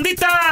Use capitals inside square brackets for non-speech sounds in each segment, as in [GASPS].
¿Qué hubo,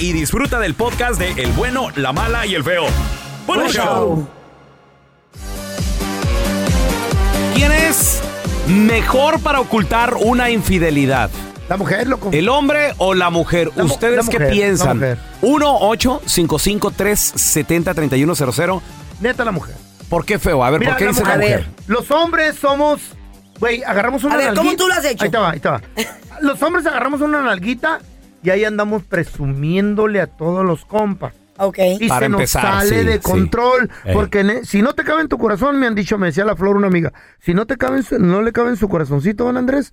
y disfruta del podcast de El bueno, la mala y el feo. ¡Buen Buen show! show. ¿Quién es mejor para ocultar una infidelidad? La mujer, loco. ¿El hombre o la mujer? La mu- ¿Ustedes la qué mujer, la piensan? mujer. 1-855-370-3100. Neta, la mujer. ¿Por qué feo? A ver, Mira, ¿por qué la dice la mujer-. Los hombres somos. Güey, agarramos una A ver, ¿cómo nalguita- tú lo has hecho? Ahí te va, ahí te va. [LAUGHS] Los hombres agarramos una nalguita y ahí andamos presumiéndole a todos los compas. Ok. Y Para se nos empezar, sale sí, de sí. control. Ey. Porque ne- si no te cabe en tu corazón, me han dicho, me decía la flor una amiga, si no te cabe en su- no le cabe en su corazoncito, don Andrés,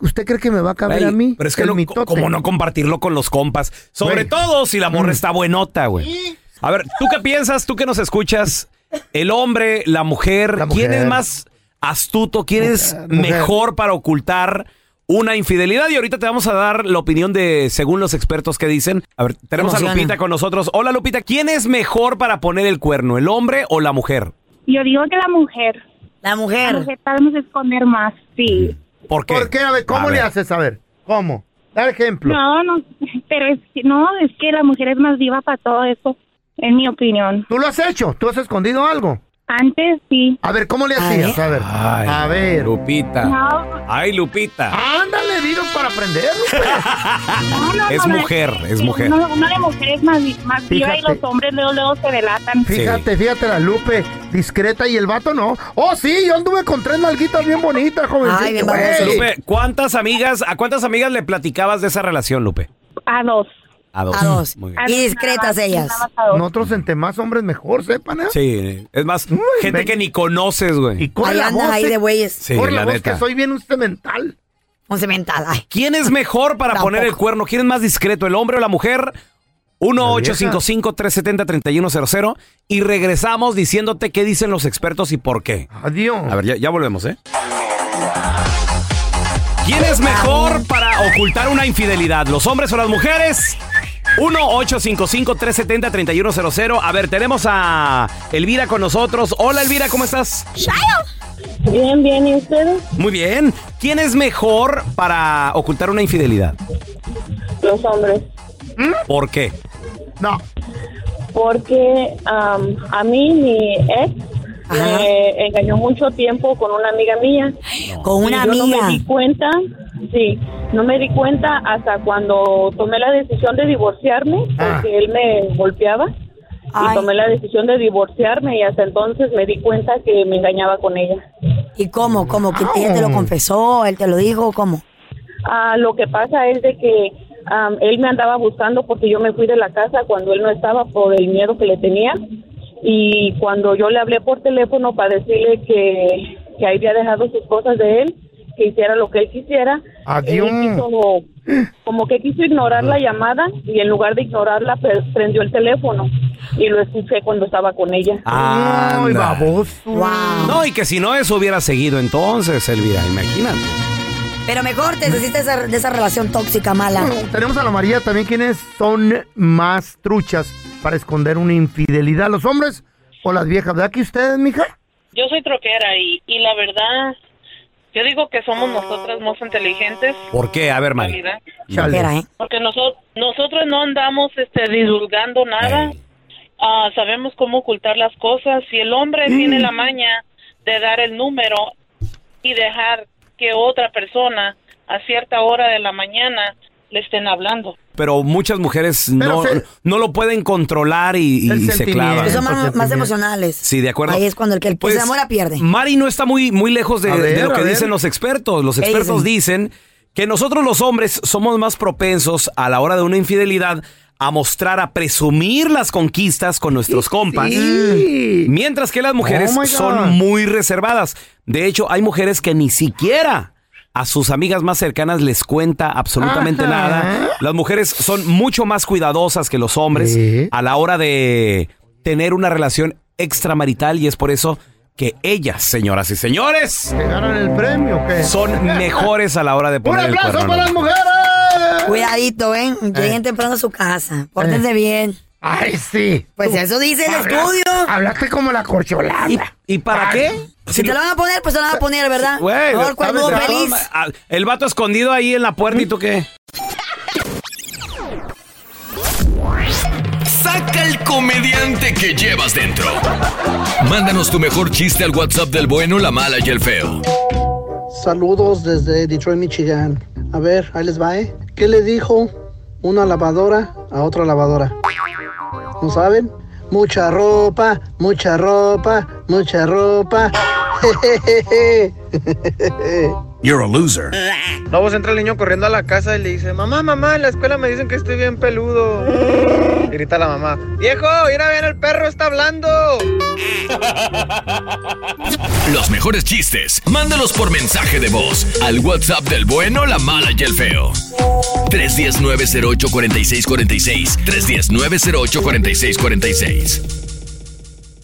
¿usted cree que me va a caber a mí? Pero es que no, como no compartirlo con los compas. Sobre todo si la morra Mm. está buenota, güey. A ver, ¿tú qué piensas? ¿Tú que nos escuchas? ¿El hombre, la mujer? La ¿Quién es más astuto? ¿Quién es mujer. mejor para ocultar una infidelidad? Y ahorita te vamos a dar la opinión de, según los expertos que dicen. A ver, tenemos a. Lupita con nosotros. Hola, Lupita. ¿Quién es mejor para poner el cuerno? ¿El hombre o la mujer? Yo digo que la mujer. La La mujer. mujer sabemos esconder más, sí. ¿Por qué? ¿Por qué? A ver, ¿cómo A le ver. haces? A ver, ¿cómo? Da ejemplo. No, no, pero es que, no, es que la mujer es más viva para todo eso, en mi opinión. ¿Tú lo has hecho? ¿Tú has escondido algo? Antes sí. A ver, ¿cómo le hacías? A ver. Ay, a ver. Lupita. No, Ay, Lupita. Ándale, dinos para aprender. Lupe. [LAUGHS] no, no, Es no, mujer, es mujer. Una, una de mujer es más, más viva y Fíjate. los hombres luego, luego se delatan. Fíjate, fíjate la Lupe, discreta y el vato no. Oh, sí, yo anduve con tres nalguitas bien bonitas, jovencito. Ay. Lupe, ¿cuántas amigas, a cuántas amigas le platicabas de esa relación, Lupe? A dos. A dos. A dos. Muy bien. A Y discretas ellas. Nosotros entre más hombres mejor, sepan, ¿eh? Sí, es más, Uy, gente ven. que ni conoces, güey. Y Ahí la andas voz, ahí eh. de güeyes. Sí, corre la la voz neta. que soy bien instrumental. Un cemental. Ay. ¿Quién es mejor para Tampoco. poner el cuerno? ¿Quién es más discreto, el hombre o la mujer? 1-855-370-3100 y regresamos diciéndote qué dicen los expertos y por qué. Adiós. A ver, ya, ya volvemos, ¿eh? ¿Quién es mejor para ocultar una infidelidad? ¿Los hombres o las mujeres? 1-855-370-3100. A ver, tenemos a Elvira con nosotros. Hola, Elvira, ¿cómo estás? Bien, bien, ¿y ustedes? Muy bien. ¿Quién es mejor para ocultar una infidelidad? Los hombres. ¿Por qué? No. Porque am, a mí mi ex Ajá. me engañó mucho tiempo con una amiga mía. Con una Y yo no amiga. me di cuenta, sí, no me di cuenta hasta cuando tomé la decisión de divorciarme, porque él me golpeaba. Ay. Y tomé la decisión de divorciarme y hasta entonces me di cuenta que me engañaba con ella. ¿Y cómo? ¿Cómo? ¿Que ella te lo confesó? ¿Él te lo dijo? ¿Cómo? Ah, lo que pasa es de que am, él me andaba buscando porque yo me fui de la casa cuando él no estaba por el miedo que le tenía. Y cuando yo le hablé por teléfono para decirle que, que había dejado sus cosas de él, que hiciera lo que él quisiera, Adiós. él quiso, como que quiso ignorar la llamada y en lugar de ignorarla pre- prendió el teléfono y lo escuché cuando estaba con ella. Ay, Anda. baboso. Wow. No, y que si no eso hubiera seguido entonces, Elvira, imagínate. Pero mejor te deshiciste de esa, de esa relación tóxica mala. Bueno, tenemos a la María también, quienes son más truchas para esconder una infidelidad, los hombres o las viejas. ¿Verdad que ustedes, mija? Yo soy troquera y, y la verdad, yo digo que somos nosotras más inteligentes. ¿Por qué? A ver, Mari. ¿eh? Porque nosotros nosotros no andamos este, divulgando nada. Ah, sabemos cómo ocultar las cosas. Si el hombre tiene la maña de dar el número y dejar que otra persona a cierta hora de la mañana le estén hablando. Pero muchas mujeres Pero no, se- no lo pueden controlar y, y El se sentimiento. clavan. Son más, emocionales. Sí, de acuerdo. Ahí es cuando el que Pues, se enamora pierde. Mari no está muy, muy lejos de, A ver, de lo a que ver. dicen los expertos. Los ¿Qué expertos dicen que nosotros los hombres somos más propensos a la hora de una infidelidad a mostrar, a presumir las conquistas con nuestros compas. Sí. Mientras que las mujeres Oh, my God. son muy reservadas. De hecho, hay mujeres que ni siquiera a sus amigas más cercanas les cuenta absolutamente Ajá. nada. Las mujeres son mucho más cuidadosas que los hombres a la hora de tener una relación extramarital y es por eso que ellas, señoras y señores, ¿Que ganan el premio o qué? son [LAUGHS] mejores a la hora de ¡Un poner el aplauso cuerno. para las mujeres! Cuidadito, ¿ven? Eh. Lleguen temprano a su casa. Pórtense bien. ¡Ay, sí! Pues eso dice el Habla- estudio. Hablaste como la corcholata. ¿Y, y para Ay. qué? Si te lo van a poner, pues te lo van a poner, ¿verdad? Güey, ¿sabes? feliz. Ah, El vato escondido ahí en la puerta y tú qué? Saca el comediante que llevas dentro. Mándanos tu mejor chiste al WhatsApp del bueno, la mala y el feo. Saludos desde Detroit, Michigan. A ver, ahí les va, ¿eh? ¿Qué le dijo una lavadora a otra lavadora? ¿No saben? Mucha ropa, mucha ropa, mucha ropa. [LAUGHS] [LAUGHS] You're a loser. No, pues entra el niño corriendo a la casa y le dice, mamá, mamá, en la escuela me dicen que estoy bien peludo. Y grita la mamá, viejo, mira bien, el perro está hablando. Los mejores chistes, mándalos por mensaje de voz al WhatsApp del bueno, la mala y el feo. 310-908-4646. 310-908-4646.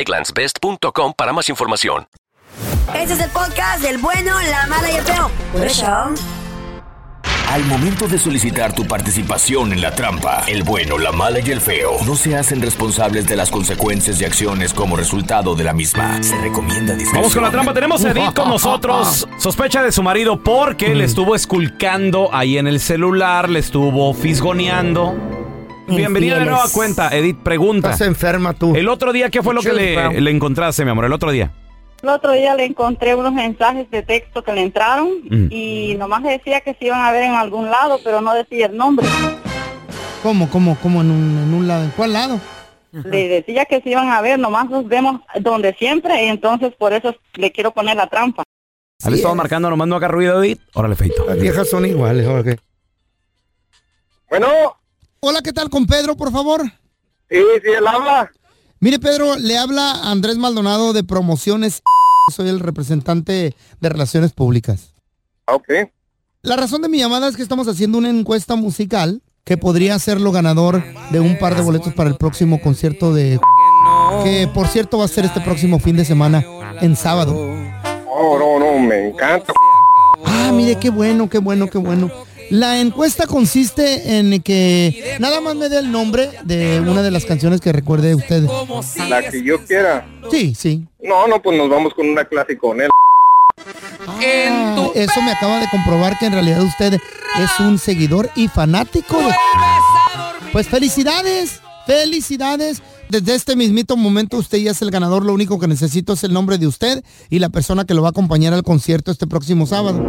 egglandsbest.com para más información. Este es el podcast del bueno, la mala y el feo. Por eso. Al momento de solicitar tu participación en la trampa, el bueno, la mala y el feo no se hacen responsables de las consecuencias y acciones como resultado de la misma. Se recomienda discreción. Vamos con la trampa. Tenemos a Edith con [LAUGHS] nosotros. Sospecha de su marido porque le estuvo esculcando ahí en el celular, le estuvo fisgoneando. Bienvenida de nueva cuenta, Edith. Pregunta. Estás enferma tú. El otro día, ¿qué fue lo que le, le encontraste, mi amor? El otro día. El otro día le encontré unos mensajes de texto que le entraron Mm. y nomás decía que se iban a ver en algún lado, pero no decía el nombre. ¿Cómo, cómo, cómo en un, en un lado? ¿En cuál lado? Le decía que se iban a ver, nomás nos vemos donde siempre y entonces por eso le quiero poner la trampa. ¿Has estado marcando nomás no haga ruido, Edith? Órale, feito. Las viejas son iguales, ¿o qué? Bueno, Hola, ¿qué tal con Pedro, por favor? sí, sí, él habla. Mire, Pedro, le habla Andrés Maldonado de Promociones. [LAUGHS] Soy el representante de Relaciones Públicas. Ok. La razón de mi llamada es que estamos haciendo una encuesta musical que podría serlo ganador de un par de boletos para el próximo concierto de [LAUGHS] que por cierto va a ser este próximo fin de semana en sábado. Oh, no, no, me encanta. Ah, mire qué bueno, qué bueno, qué bueno. La encuesta consiste en que nada más me dé el nombre de una de las canciones que recuerde usted. La que yo quiera. Sí, sí. No, no, pues nos vamos con una clasicona. Ah, eso me acaba de comprobar que en realidad usted es un seguidor y fanático de... Pues felicidades, felicidades. Desde este mismito momento usted ya es el ganador. Lo único que necesito es el nombre de usted y la persona que lo va a acompañar al concierto este próximo sábado.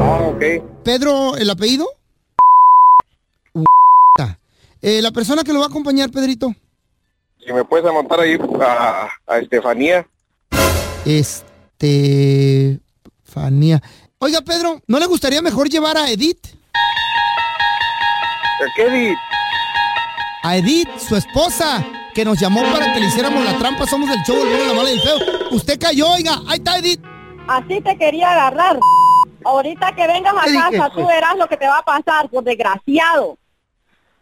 Ah, ok. Pedro, ¿el apellido? Eh, la persona que lo va a acompañar, Pedrito. Si me puedes anotar ahí a, a Estefanía. Estefanía. Oiga, Pedro, ¿no le gustaría mejor llevar a Edith? ¿A qué Edith? A Edith, su esposa, que nos llamó para que le hiciéramos la trampa. Somos del show, el bueno, la mala y el feo. Usted cayó, oiga. Ahí está Edith. Así te quería agarrar. Ahorita que vengas a casa, tú verás lo que te va a pasar, por desgraciado.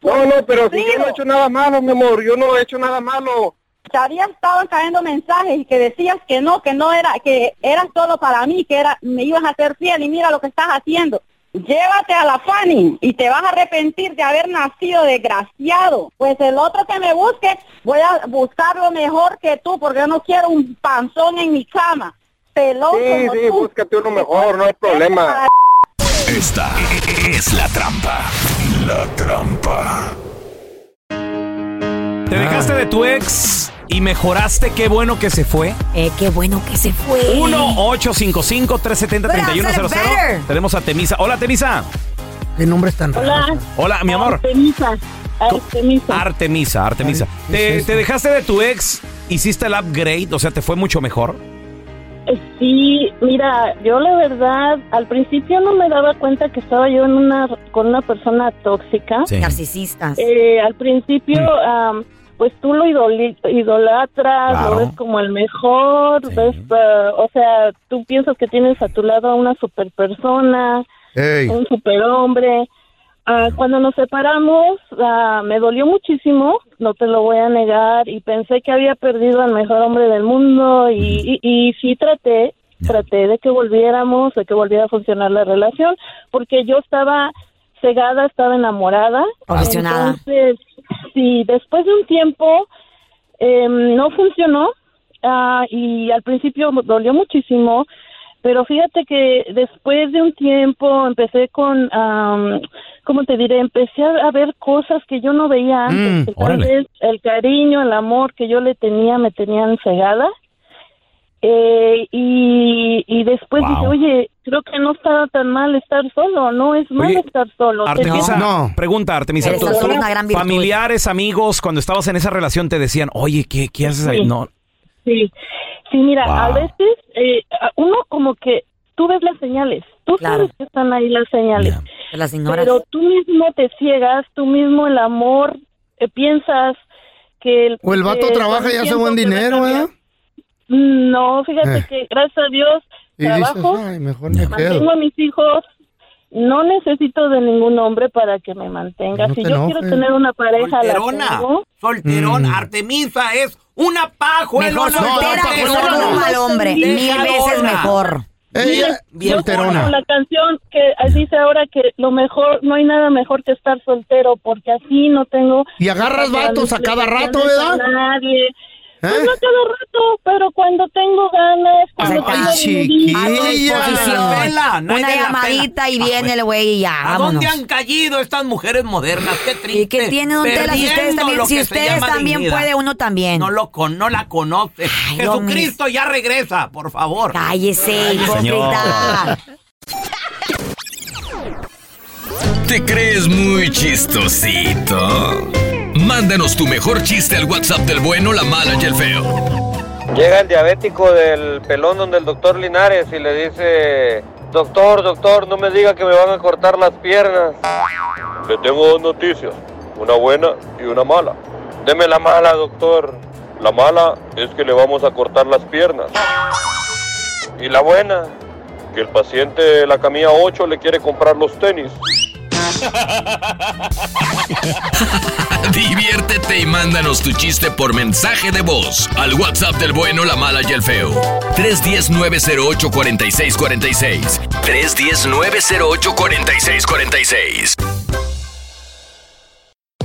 No, no, pero si yo no he hecho nada malo, mi amor. Yo no he hecho nada malo. Te había estado cayendo mensajes y que decías que no, que no era, que eras solo para mí, que era, me ibas a hacer fiel y mira lo que estás haciendo. Llévate a la Fanny y te vas a arrepentir de haber nacido desgraciado. Pues el otro que me busque, voy a buscarlo mejor que tú, porque yo no quiero un panzón en mi cama. Pelón Sí, como sí, tú. búscate uno mejor, no hay problema. Esta es la trampa. La trampa. Te dejaste de tu ex y mejoraste. Qué bueno que se fue. Eh, qué bueno que se fue. 1-855-370-3100. Tenemos a Temisa. Hola, Temisa. ¿Qué nombre es tan raro? Hola. Hola, mi amor. Artemisa. Artemisa. Artemisa, Artemisa. ¿Te, te dejaste de tu ex? ¿Hiciste el upgrade? O sea, ¿te fue mucho mejor? Sí, mira, yo la verdad, al principio no me daba cuenta que estaba yo en una con una persona tóxica. Sí. Narcisistas. Eh, al principio, Mm. Pues tú lo idolatras, Claro. lo ves como el mejor, ves, ah, o sea, tú piensas que tienes a tu lado a una super persona, Ey. un superhombre. Ah, cuando nos separamos, ah, me dolió muchísimo, no te lo voy a negar, y pensé que había perdido al mejor hombre del mundo, y, y, y sí traté, traté de que volviéramos, de que volviera a funcionar la relación, porque yo estaba cegada, estaba enamorada. Obsesionada. Entonces, sí, después de un tiempo eh, no funcionó, ah, y al principio dolió muchísimo, pero fíjate que después de un tiempo empecé con, am, ¿cómo te diré? Empecé a ver cosas que yo no veía antes. Mm, que tal vez el cariño, el amor que yo le tenía me tenían cegada. Eh, y, y después Wow. dije, oye, creo que no estaba tan mal estar solo, no es Oye, estar solo. Te Artemisa, No. pregunta, Artemisa. ¿tú- solo tú- una gran virtud. familiares, amigos, cuando estabas en esa relación te decían, oye, ¿qué, qué haces ahí? Sí. No. Sí, sí, mira, Wow. a veces eh, uno como que tú ves las señales, tú Claro. sabes que están ahí las señales, las ignoras. pero tú mismo te ciegas, tú mismo el amor, eh, piensas que... El, O el vato trabaja y hace buen dinero, cambiar. No, fíjate Eh. que gracias a Dios Y dices, trabajo, ay, mejor me mantengo quedo. a mis hijos, no necesito de ningún hombre para que me mantenga. No si te yo enojes. quiero tener una pareja, la Solterona, tengo. solterón, Mm. Artemisa es una pajuelona. Mejor soltera no, que no, solo no, un no. mal hombre. Mil veces mejor. Ella, solterona. La canción que dice ahora que lo mejor, no hay nada mejor que estar soltero, porque así no tengo... Y agarras vatos a cada rato, ¿verdad? a Nadie. Pues ¿Eh? no a cada rato, pero cuando tengo ganas, cuando Ay, tengo chiquilla. Una llamadita y Ah, viene el güey y ya, ¿A vámonos. dónde han caído estas mujeres modernas? Qué triste. ¿Y qué tiene Don Tela? Si ustedes también, si ustedes también dignidad. puede, uno también. No lo con, no la conoce. Ay, Jesucristo ya regresa, por favor. Cállese, hipócrita. ¿Te crees muy chistosito? Mándanos tu mejor chiste al WhatsApp del bueno, la mala y el feo. Llega el diabético del pelón donde el doctor Linares y le dice, doctor, doctor, no me diga que me van a cortar las piernas. Le tengo dos noticias, una buena y una mala. Deme la mala, doctor. La mala es que le vamos a cortar las piernas. Y la buena Que el paciente de la camilla 8 le quiere comprar los tenis. [LAUGHS] Y mándanos tu chiste por mensaje de voz al WhatsApp del bueno, la mala y el feo. 310-908-4646. 310-908-4646.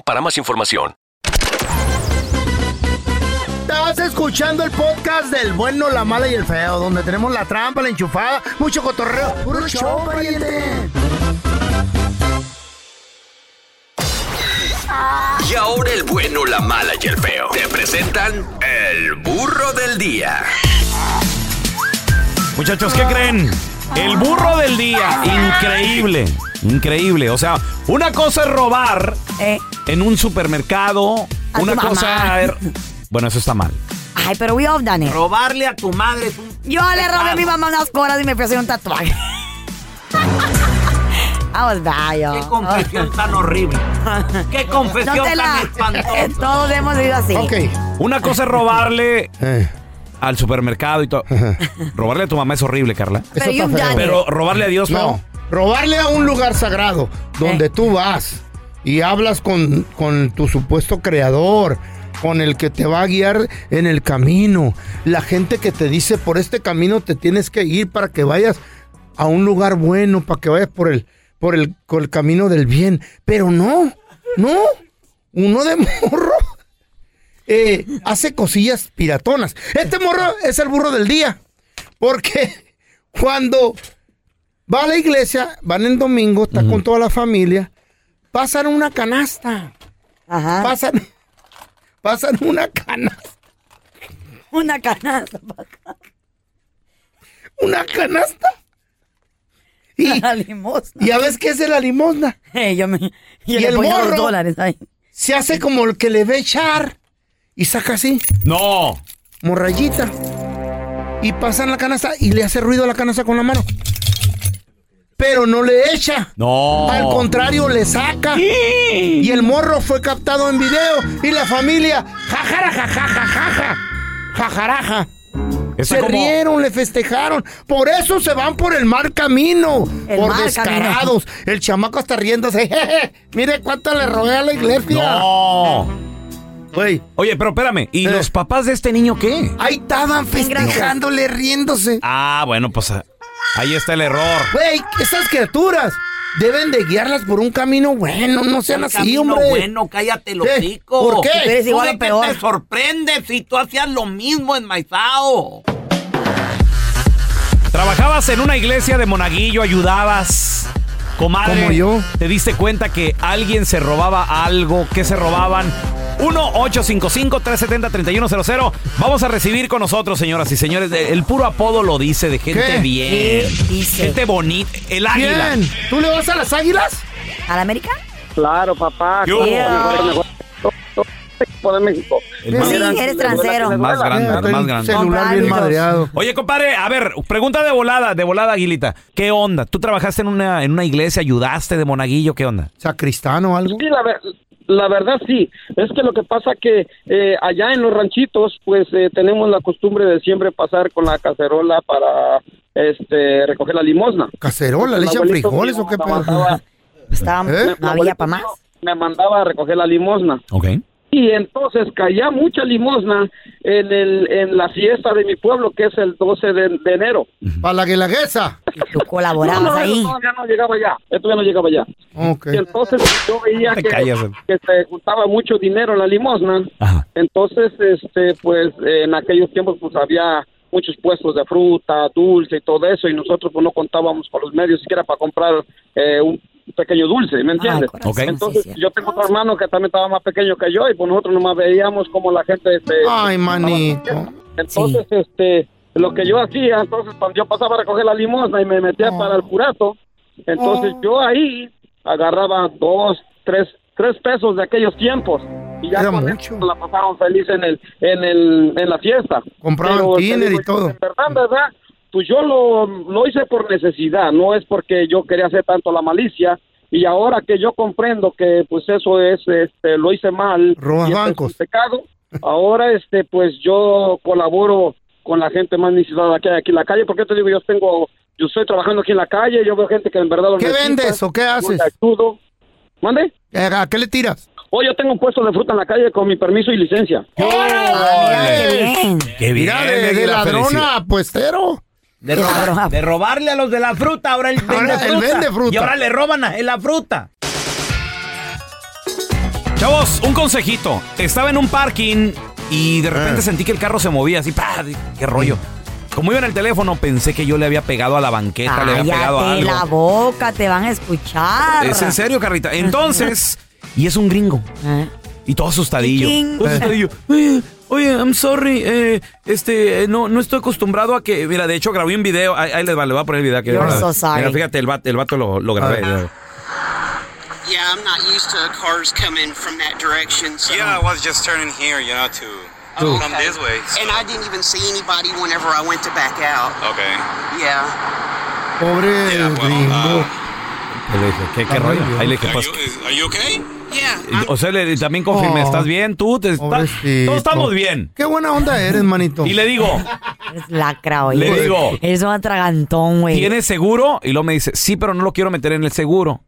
para más información. Estás escuchando el podcast del bueno, la mala y el feo, donde tenemos la trampa, la enchufada, mucho cotorreo. ¡Puro show, pariente! Y ahora el bueno, la mala y el feo. Te presentan el burro del día. Muchachos, ¿qué creen? El burro del día. Increíble. Increíble. O sea, una cosa es robar en un supermercado. A Una cosa. Bueno, eso está mal. Ay, pero we have done it. Robarle a tu madre es un... Yo le robé a mi mamá unas coras y me fui a hacer un tatuaje. I was bad, yo. Qué confesión tan horrible. Qué [LAUGHS] confesión No tan la- espantosa. [LAUGHS] Todos hemos vivido así. Una cosa es robarle [LAUGHS] al supermercado y todo. Robarle a tu mamá es horrible, Carla. Eso está feo. Pero robarle a Dios, No, no. robarle a un lugar sagrado donde tú vas y hablas con, con tu supuesto creador, con el que te va a guiar en el camino, la gente que te dice por este camino te tienes que ir para que vayas a un lugar bueno, para que vayas por el, por el, por el camino del bien. Pero no, no, uno de [LAUGHS] morro eh, hace cosillas piratonas. Este morro es el burro del día, porque [LAUGHS] cuando va a la iglesia, van en domingo, está con toda la familia, pasan una canasta. Pasan, [LAUGHS] pasan una canasta. Una canasta. Una canasta. Y, [LAUGHS] la limosna. ¿Y a ves qué es de la limosna? yo me, yo y le el los morro dólares ahí. se hace como el que le ve echar y saca así. No. Morrayita. Y pasan la canasta y le hace ruido a la canasta con la mano. Pero no le echa. No. Al contrario, le saca. Y el morro fue captado en video. Y la familia, jajara, jajaja, jaja, jajaraja. Está se como- rieron, le festejaron. Por eso se van por el mal camino. El por mal descarados. El chamaco está riéndose. [LAUGHS] Jeje, mire cuánto le robé a la iglesia. No. Güey. Oye, pero espérame. ¿Y Eh. los papás de este niño qué? Ahí estaban festejándole, riéndose. Ah, bueno, pues ahí está el error. Güey, esas criaturas deben de guiarlas por un camino bueno. No sean Un así, camino hombre. bueno, cállate ¿Qué? hocico. ¿Por qué? Tú eres igual ¿Tú o de qué peor. te sorprendes si tú hacías lo mismo en Maizao? Trabajabas en una iglesia de monaguillo, ayudabas. Comadre, Como yo. ¿Te diste cuenta que alguien se robaba algo? ¿Qué se robaban? 1-855-370-3100. Vamos a recibir con nosotros, señoras y señores. El puro apodo lo dice de gente ¿Qué? bien. ¿Qué dice? Gente bonita. El águila. ¿Quién? ¿Tú le vas a las águilas? ¿A la América? Claro, papá. Mejor. Equipo de México. El más, Sí, eres transero. más grande, Eh, más grande. Celular bien madreado. Oye, compadre, a ver, pregunta de volada, de volada, Aguilita. ¿Qué onda? ¿Tú trabajaste en una, en una iglesia, ayudaste de monaguillo? ¿Qué onda? ¿Sacristán o algo? Sí, la, ver- la verdad sí. Es que lo que pasa que eh, allá en los ranchitos, pues eh, tenemos la costumbre de siempre pasar con la cacerola para este recoger la limosna. ¿Cacerola? ¿Le echan frijoles o qué pedo? Estaba, ¿Eh? no había para más. Me mandaba a recoger la limosna. Ok. Y entonces caía mucha limosna en, el, en la fiesta de mi pueblo, que es el 12 de, de enero. Para la guelaguesa. Tú colaborabas No, no, ahí. ya no llegaba allá. Esto ya no llegaba allá. Ok. Y entonces yo veía que, se juntaba mucho dinero en la limosna. Entonces, este, pues en aquellos tiempos pues había muchos puestos de fruta, dulce y todo eso, y nosotros pues no contábamos con los medios siquiera para comprar eh, un pequeño dulce, ¿me entiendes? Entonces yo tengo otro hermano que también estaba más pequeño que yo y pues nosotros nomás veíamos como la gente... Este, Ay, manito. entonces, este, lo que yo hacía, entonces cuando yo pasaba a recoger la limosna y me metía Oh. para el curato, entonces yo ahí agarraba dos, tres, tres pesos de aquellos tiempos y ya con eso la pasaron feliz en el, en el, en la fiesta. Compraban Pero, tiner y digo, todo. En verdad, en verdad, pues yo lo, lo hice por necesidad, no es porque yo quería hacer tanto la malicia. Y ahora que yo comprendo que pues eso es, este, lo hice mal, Robas y este es bancos. pecado, ahora este, pues yo colaboro con la gente más necesitada que hay aquí en la calle, porque te digo, yo tengo, yo estoy trabajando aquí en la calle, yo veo gente que en verdad lo ¿Qué necesita, vendes o qué haces? ayudo. ¿Mande? ¿A qué le tiras? Hoy yo tengo un puesto de fruta en la calle con mi permiso y licencia. Qué bien. Mira, de, de la ladrona felicidad. a puestero. De, ro- de robarle a los de la fruta, ahora él vende Ahora él fruta. vende fruta. Y ahora le roban a él la fruta. Chavos, un consejito. Estaba en un parking y de repente sentí que el carro se movía así, ¡pah! qué rollo. Como iba en el teléfono, pensé que yo le había pegado a la banqueta, le había pegado a algo. la boca, te van a escuchar. Es en serio, Carrita. Entonces, [LAUGHS] y es un gringo. Y todo asustadillo. Todo asustadillo. [LAUGHS] Oye, I'm sorry. eh, este, eh, no, no estoy acostumbrado a que. Mira, de hecho, grabé un video. Ahí, ahí les va, le voy a poner el video. Que, You're so sorry. Mira, fíjate, el vato, el vato lo, lo grabé. Yeah, I'm not used to cars coming from that direction. So. Yeah, I was just turning here, you know, to Oh, come this way. And I didn't even see anybody whenever I went to back out. Okay. Yeah. Pobre gringo. Le dije, ¿qué, qué rollo? Ahí le dije, pues. you, is- are you okay? Yeah. O sea, le, también confirmé, Oh, ¿estás bien? ¿Tú? Te, está- Pobrecito. todos estamos bien. Qué buena onda eres, manito. Y le digo, Eres lacra, oye. Le digo. Eres un atragantón, güey. ¿tienes seguro? Y luego me dice, sí, pero no lo quiero meter en el seguro.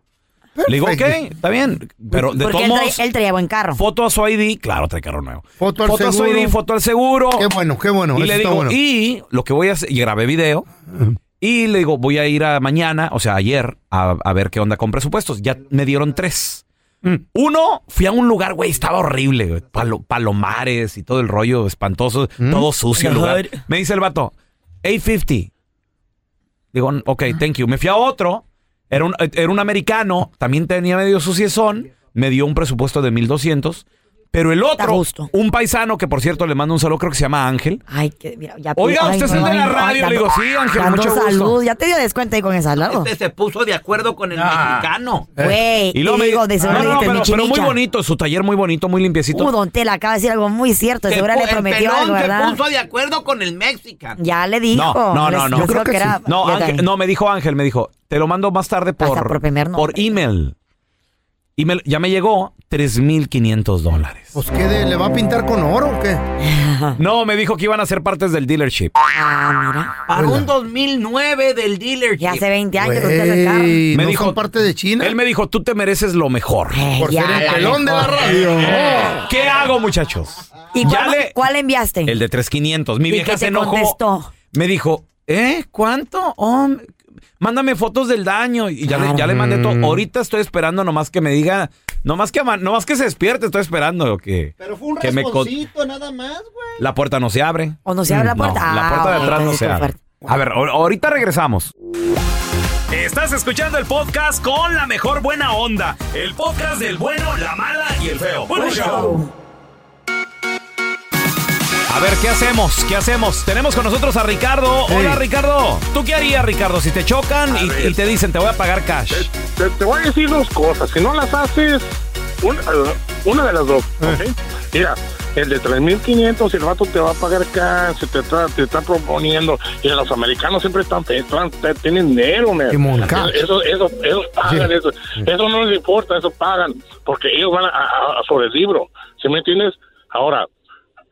Le digo, ok, está bien. Pero de Porque todos él, trae- modos, él traía buen carro. foto a su ID. Claro, trae carro nuevo. Foto al a su seguro. ID, foto al seguro. Qué bueno, qué bueno. y eso le está digo, bueno. y lo que voy a hacer, y grabé video. Y le digo, voy a ir a mañana, o sea, ayer, a, a ver qué onda con presupuestos. Ya me dieron tres. Mm. Uno, fui a un lugar, güey, estaba horrible, güey. Palo- palomares y todo el rollo espantoso, Mm. todo sucio el lugar. Me dice el vato, 850. Digo, ok, thank you. Me fui a otro, era un, era un americano, también tenía medio suciezón, me dio un presupuesto de 1200. Pero el otro, un paisano que por cierto le mando un saludo, creo que se llama Ángel. Ay, que mira, ya Oiga, ay, usted es de la radio. Le digo, sí, Ángel, mucho gusto. salud. Ya te dio descuento ahí con el salado. Este se puso de acuerdo con el mexicano. Güey, Y luego me digo, de seguro pero, muy bonito, su taller muy bonito, muy limpiecito. Uh, Don Tela acaba de decir algo muy cierto. Se Seguro le el prometió pelón algo, se ¿verdad? puso de acuerdo con el mexicano. Ya le dijo. No, no, no. Yo creo que era. No, me dijo Ángel, me dijo, te lo mando más tarde por, por primer por. Email, ya me llegó 3.500 dólares. Pues qué de, le va a pintar con oro o qué? [LAUGHS] No, me dijo que iban a ser partes del dealership. Ah, mira. Para un 2009 del dealership. Ya hace 20 años que usted. Me ¿no dijo- son parte de China? Él me dijo, tú te mereces lo mejor. Por ya, ser el pelón de la radio. [LAUGHS] ¿Qué hago, muchachos? ¿Y Ya cuál, le- cuál enviaste? El de 3.500. Mi ¿Y vieja qué se enojó. contestó? Me dijo, ¿eh? ¿Cuánto? Oh, mándame fotos del daño. Y ya, le, ya le mandé todo. Ahorita estoy esperando nomás que me diga, nomás que, ama- nomás que se despierte, estoy esperando que, Pero fue un que me con- rasponcito nada más, güey. La puerta no se abre. ¿O no se abre la puerta? No, la Ah, puerta de ok, atrás no entonces se abre. fuerte. A ver, ahor- ahorita regresamos. Estás escuchando el podcast con la mejor buena onda. El podcast del bueno, la mala y el feo. Bueno, show. A ver, ¿qué hacemos? ¿Qué hacemos? Tenemos con nosotros a Ricardo. Hola, Ricardo. ¿Tú qué harías, Ricardo, si te chocan y, y te dicen te voy a pagar cash? Te, te voy a decir dos cosas. Si no las haces, un- eh, una de las dos. ¿ok? Mira, el de 3.500, el vato te va a pagar cash, te está, te está proponiendo. Y los americanos siempre están, están- tienen dinero, man. Eso, eso, eso pagan, eso, eso no les importa, eso pagan, porque ellos van a, a- a sobre el libro. ¿Sí me entiendes? Ahora,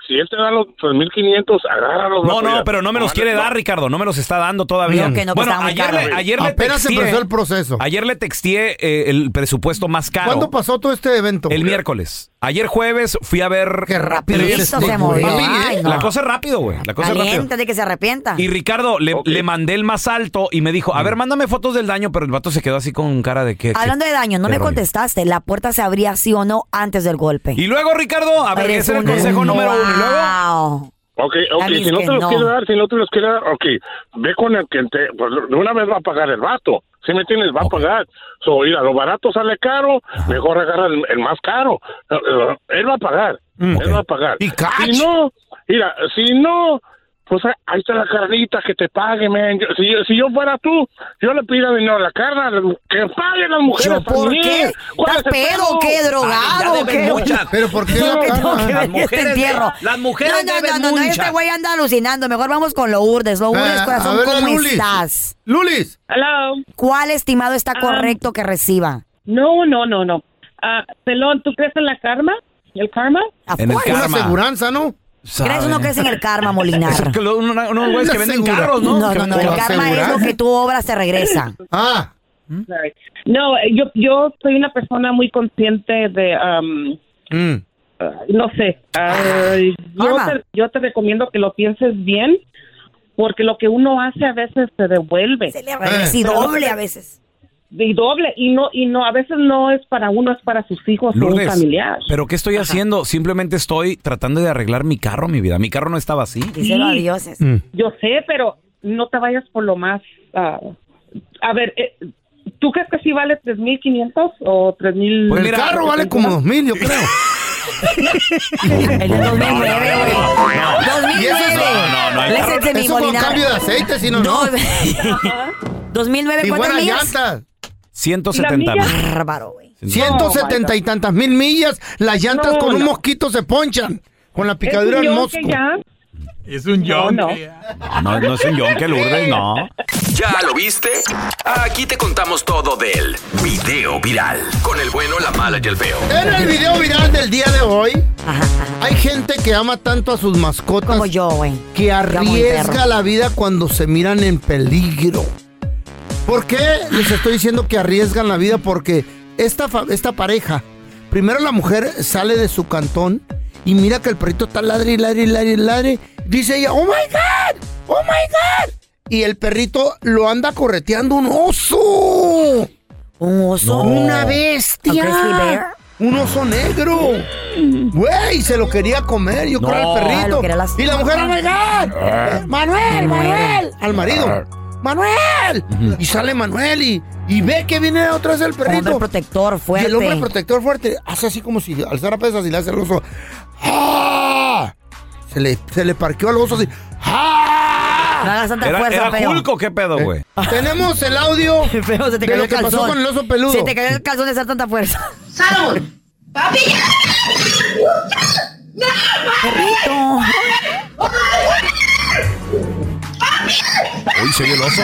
si él te da los 3.500, agárralos. No, no, pero no me los quiere no. dar, Ricardo. No me los está dando todavía. No, que no, que bueno, ayer caro. le, ayer le empezó el proceso. Ayer le texteé eh, el presupuesto más caro. ¿Cuándo pasó todo este evento? El miércoles. Ayer jueves fui a ver. Qué rápido se movió. Ay, no. La cosa es rápido, güey. La cosa es rápido. Caliente de que se arrepienta. Y Ricardo, le, le mandé el más alto y me dijo, a ver, mándame fotos del daño, pero el vato se quedó así con cara de que... Hablando de daño, no me rollo. contestaste. La puerta se abría sí o no antes del golpe. Y luego, Ricardo, a ver, Eres ese era el un consejo número uno. Y luego... Wow. Ok, ok, si no que te los no. quiere dar, si no te los quiere dar, ok, ve con el que te, pues, de una vez va a pagar el vato, ¿sí me entiendes? Va a pagar. So, mira, lo barato sale caro, mejor agarra el, el más caro. Eh, eh, Él va a pagar, él va a pagar. Si no, mira, si no, pues ahí- ahí está la carnita que te pague, man. Yo- si, yo- si yo fuera tú, yo le pido dinero a la carne, que paguen las mujeres ¿Yo por también. qué? ¿Cuál ¿Estás pedo qué? ¿Drogado qué? ¿Pero por qué ¿Qué es lo la que tengo carne? que ver Las este mujeres entierro? de- las mujeres No, no, no, deben no, no, mucha. este güey anda alucinando. Mejor vamos con Lourdes. Lourdes, Ah, corazón, ver, ¿cómo Lulis. estás? Lulis. Hello. ¿Cuál estimado está correcto que reciba? No, no, no, no. Ah, Pelón, ¿tú crees en la karma? ¿El karma? En el Una karma. aseguranza, ¿no? ¿Crees o no crees en el karma, Molinar? Es que lo- una- unos güeyes que Una venden segura. carros, ¿no? No, El karma es lo que tú obras te regresa. Ah. No, eh, yo, yo soy una persona muy consciente de, um, Mm. no sé, ah, yo, te, yo te recomiendo que lo pienses bien, porque lo que uno hace a veces se devuelve. Se le regresa y doble a veces. Y doble, y no, y no, a veces no es para uno, es para sus hijos o un Lourdes, familiar. ¿pero qué estoy haciendo? Simplemente estoy tratando de arreglar mi carro, mi vida. Mi carro no estaba así. Díselo a dioses. Mm. Yo sé, pero no te vayas por lo más. ah, a ver, eh, ¿tú crees que sí vale 3.500 o 3.000? Pues el carro vale como dos mil, yo creo. [LAUGHS] El de 2009, güey. Y eso es- 2009. No, no, no, to me, Eso con cambio de aceite, si no, no. 2009, [LAUGHS] Y ¿cuántas buenas millas? llantas. 170 ¿La mil. Bárbaro, güey. 170 y tantas mil millas. Las llantas No, con un mosquito se ponchan. Con la ¿Es picadura del mosco. ya? Es un No, no. No, no es un yonque, Lourdes, no. ¿Ya lo viste? Aquí te contamos todo del video viral. Con el bueno, la mala y el feo. En el video viral del día de hoy, hay gente que ama tanto a sus mascotas Como yo, güey. que arriesga la vida cuando se miran en peligro. ¿Por qué les estoy diciendo que arriesgan la vida? Porque esta, esta pareja, primero la mujer sale de su cantón y mira que el perrito está ladre y ladre y ladre y ladre. Dice ella, oh my God, oh my God. Y el perrito lo anda correteando un oso. ¿Un oso? Una ¿A bestia. Un oso negro. Güey, se lo quería comer, yo creo, No. el Ah, perrito. lastimar. Y la mujer, oh my God. Eh, Manuel, Manuel. Al marido. Manuel. Y sale Manuel y, y ve que viene otra vez el Hombre perrito. protector Y fuerte. el hombre protector fuerte hace así como si alzara pesas y le hace al oso. ¡Ah! Se le, se le parqueó al oso así. ¡Ah! No hagas tanta ¿Era, fuerza, era feo. Hulk o qué pedo, güey? [LAUGHS] Tenemos el audio [LAUGHS] Feo, se te de lo el que calzón. pasó con el oso peludo. Se te cayó el calzón de hacer tanta fuerza. [LAUGHS] Perrito. Uy, se vio el oso.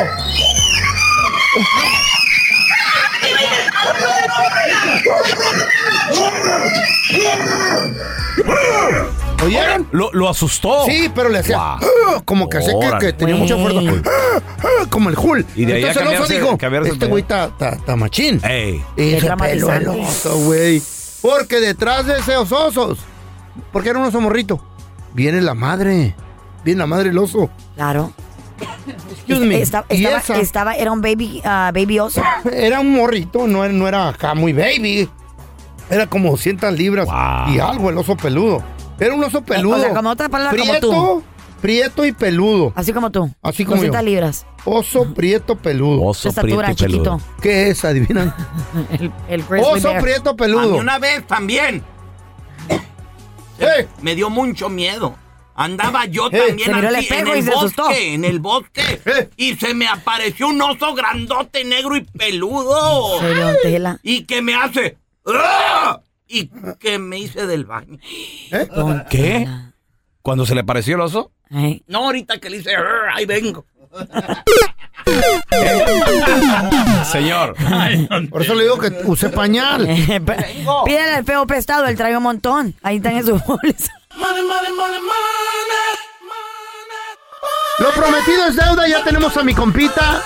¿Oyeron? Lo, lo asustó. Sí, pero le hacía. "Ah", [GASPS] como que hacía que, tenía mucha fuerza. "Ah, [GASPS] ah", como el Hulk. Y de ahí Entonces el oso dijo, el este pelo". güey está machín. Ey. Y se peló el oso, güey. Porque detrás de esos osos, porque era un oso morrito, viene la madre. Viene la madre del oso. Claro. Excuse me. Estaba, Y estaba, esa estaba- era un baby, ah, baby oso. [LAUGHS] era un morrito, no, era- no era acá muy baby. Era como 100 libras Wow. y algo el oso peludo. Era un oso peludo. O sea, como otra palabra, como prieto, tú. Prieto y peludo. Así como tú. Así como 200 yo. libras. Oso prieto peludo. Oso estatura, prieto y peludo. chiquito. ¿Qué es? ¿Adivinan? [LAUGHS] El, el Oso bear. prieto A mí peludo. una vez también ¡Eh! me dio mucho miedo. Andaba yo Eh, también al así, en el asustó. bosque, en el bosque, Eh. y se me apareció un oso grandote, negro y peludo. Y que me hace... ¡Ah! Y que me hice del baño. ¿Eh? ¿Qué? ¿Cuando se le pareció el oso? No, ahorita que le hice... "Ah", Ahí vengo. [LAUGHS] Señor. Por eso le digo que use pañal. Pídele al feo prestado, él trae un montón. Ahí están en su bolsa. Lo prometido es deuda. Ya tenemos a mi compita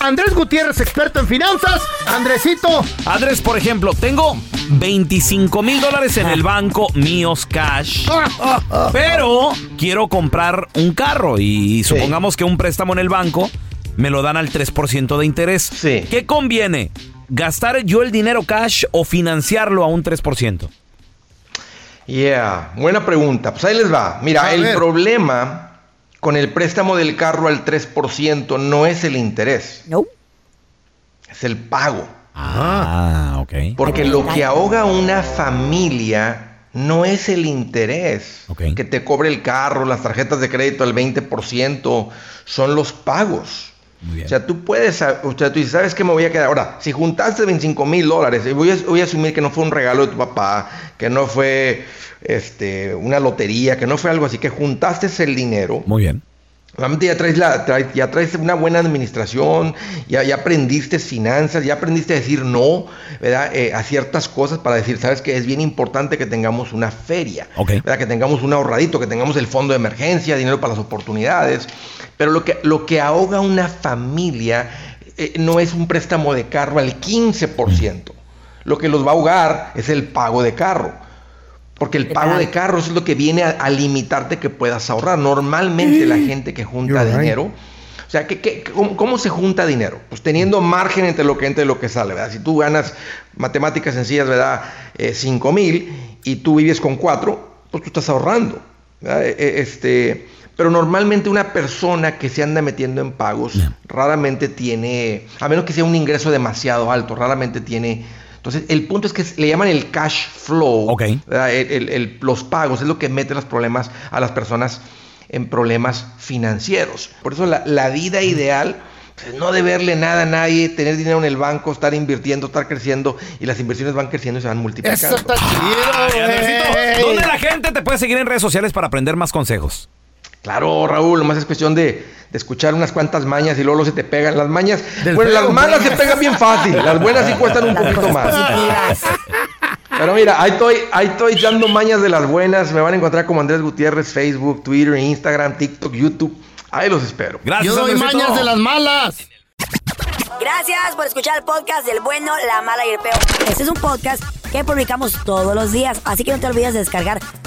Andrés Gutiérrez, experto en finanzas. Andresito. Andrés, por ejemplo, tengo 25 mil dólares en el banco míos cash. Pero quiero comprar un carro y supongamos que un préstamo en el banco me lo dan al 3% de interés. ¿Qué conviene? ¿Gastar yo el dinero cash o financiarlo a un 3%? Yeah, buena pregunta. Pues ahí les va. Mira, A el ver. problema con el préstamo del carro al 3% no es el interés. No. Es el pago. Ah, ok. Porque lo que ahoga a una familia no es el interés. Que te cobre el carro, las tarjetas de crédito al 20%, son los pagos. O sea, tú puedes, o sea, tú dices, ¿sabes qué me voy a quedar? Ahora, si juntaste 25 mil dólares, y voy a, voy a asumir que no fue un regalo de tu papá, que no fue este, una lotería, que no fue algo así, que juntaste el dinero. Muy bien. Realmente ya traes, la, traes- ya traes una buena administración, ya, ya aprendiste finanzas, ya aprendiste a decir no ¿verdad? Eh, a ciertas cosas para decir, sabes que es bien importante que tengamos una feria, ¿verdad? que tengamos un ahorradito, que tengamos el fondo de emergencia, dinero para las oportunidades. Pero lo que, lo que ahoga una familia eh, no es un préstamo de carro al 15%. Lo que los va a ahogar es el pago de carro. Porque el pago de carros es lo que viene a, a limitarte que puedas ahorrar. Normalmente la [CLEARS THROAT] gente que junta You're right. dinero, o sea, ¿qué, qué- cómo, cómo se junta dinero? Pues teniendo margen entre lo que entra y lo que sale, ¿verdad? Si tú ganas matemáticas sencillas, ¿verdad? 5 mil y tú vives con 4, pues tú estás ahorrando. ¿verdad? Eh, eh, Este, pero normalmente una persona que se anda metiendo en pagos raramente tiene, a menos que sea un ingreso demasiado alto, raramente tiene entonces, el punto es que le llaman el cash flow, ¿verdad? El- el- el- los pagos, es lo que mete los problemas a las personas en problemas financieros. Por eso la, la vida ideal pues, es no deberle nada a nadie, tener dinero en el banco, estar invirtiendo, estar creciendo y las inversiones van creciendo y se van multiplicando. Eso está chido, Andresito, ¿Dónde la gente te puede seguir en redes sociales para aprender más consejos? Claro, Raúl, nomás es cuestión de, de escuchar unas cuantas mañas y luego se te pegan las mañas. Del Bueno, feo, las malas se pegan bien fácil, las buenas sí cuestan un poquito más. Pero mira, ahí estoy, ahí estoy dando mañas de las buenas. Me van a encontrar como Andrés Gutiérrez, Facebook, Twitter, Instagram, TikTok, YouTube. Ahí los espero. Yo doy mañas de las malas. Gracias por escuchar el podcast del bueno, la mala y el peor. Este es un podcast que publicamos todos los días, así que no te olvides de descargar